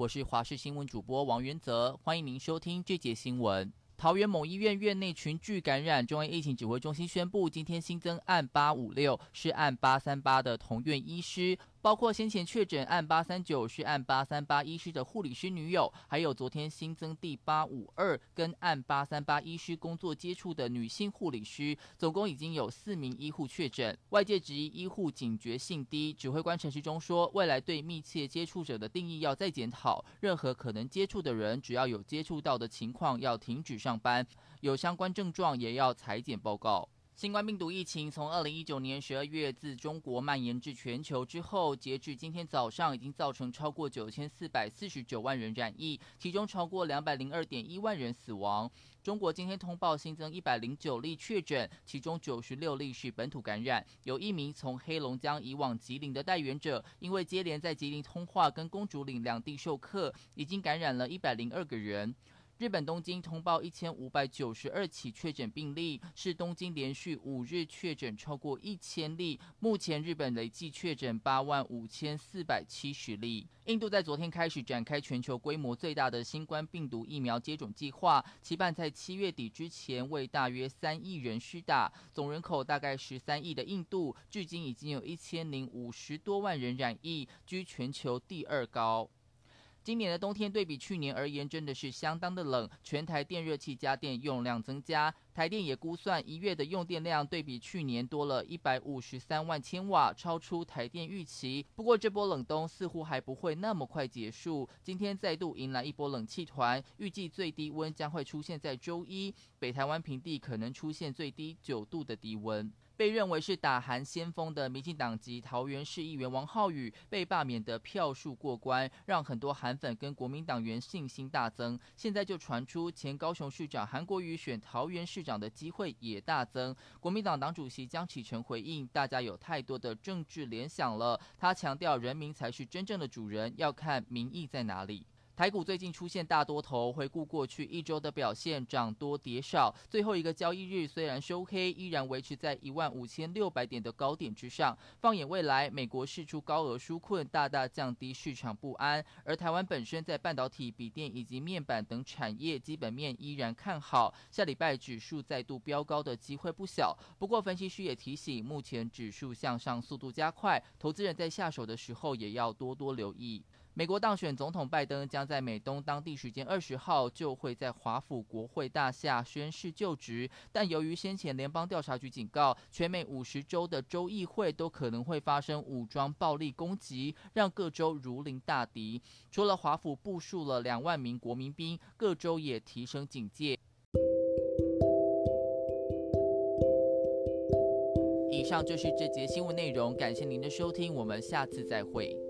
我是华视新闻主播王元泽，欢迎您收听这节新闻。桃园某医院院内群聚感染，中央疫情指挥中心宣布，今天新增案八五六，是案八三八的同院医师。包括先前确诊案八三九是案八三八医师的护理师女友，还有昨天新增第八五二跟案八三八医师工作接触的女性护理师，总共已经有四名医护确诊。外界质疑医护警觉性低，指挥官陈时中说，未来对密切接触者的定义要再检讨，任何可能接触的人，只要有接触到的情况，要停止上班，有相关症状也要采检报告。新冠病毒疫情从二零一九年十二月自中国蔓延至全球之后，截至今天早上，已经造成超过九千四百四十九万人染疫，其中超过两百零二点一万人死亡。中国今天通报新增一百零九例确诊，其中九十六例是本土感染。有一名从黑龙江移往吉林的带原者，因为接连在吉林通话跟公主岭两地授课，已经感染了一百零二个人。日本东京通报一千五百九十二起确诊病例，是东京连续五日确诊超过一千例。目前日本累计确诊八万五千四百七十例。印度在昨天开始展开全球规模最大的新冠病毒疫苗接种计划，期盼在七月底之前为大约三亿人施打。总人口大概十三亿的印度，至今已经有一千零五十多万人染疫，居全球第二高。今年的冬天对比去年而言，真的是相当的冷。全台电热器家电用量增加，台电也估算一月的用电量对比去年多了一百五十三万千瓦，超出台电预期。不过这波冷冬似乎还不会那么快结束，今天再度迎来一波冷气团，预计最低温将会出现在周一，北台湾平地可能出现最低九度的低温。被认为是打韩先锋的民进党籍桃园市议员王浩宇被罢免的票数过关，让很多韩粉跟国民党员信心大增。现在就传出前高雄市长韩国瑜选桃园市长的机会也大增。国民党党主席江启臣回应，大家有太多的政治联想了。他强调，人民才是真正的主人，要看民意在哪里。台股最近出现大多头，回顾过去一周的表现，涨多跌少。最后一个交易日虽然收黑，依然维持在一万五千六百点的高点之上。放眼未来，美国释出高额纾困，大大降低市场不安。而台湾本身在半导体、笔电以及面板等产业基本面依然看好，下礼拜指数再度飙高的机会不小。不过，分析师也提醒，目前指数向上速度加快，投资人在下手的时候也要多多留意。美国当选总统拜登将在美东当地时间二十号就会在华府国会大厦宣誓就职，但由于先前联邦调查局警告，全美五十州的州议会都可能会发生武装暴力攻击，让各州如临大敌。除了华府部署了两万名国民兵，各州也提升警戒。以上就是这节新闻内容，感谢您的收听，我们下次再会。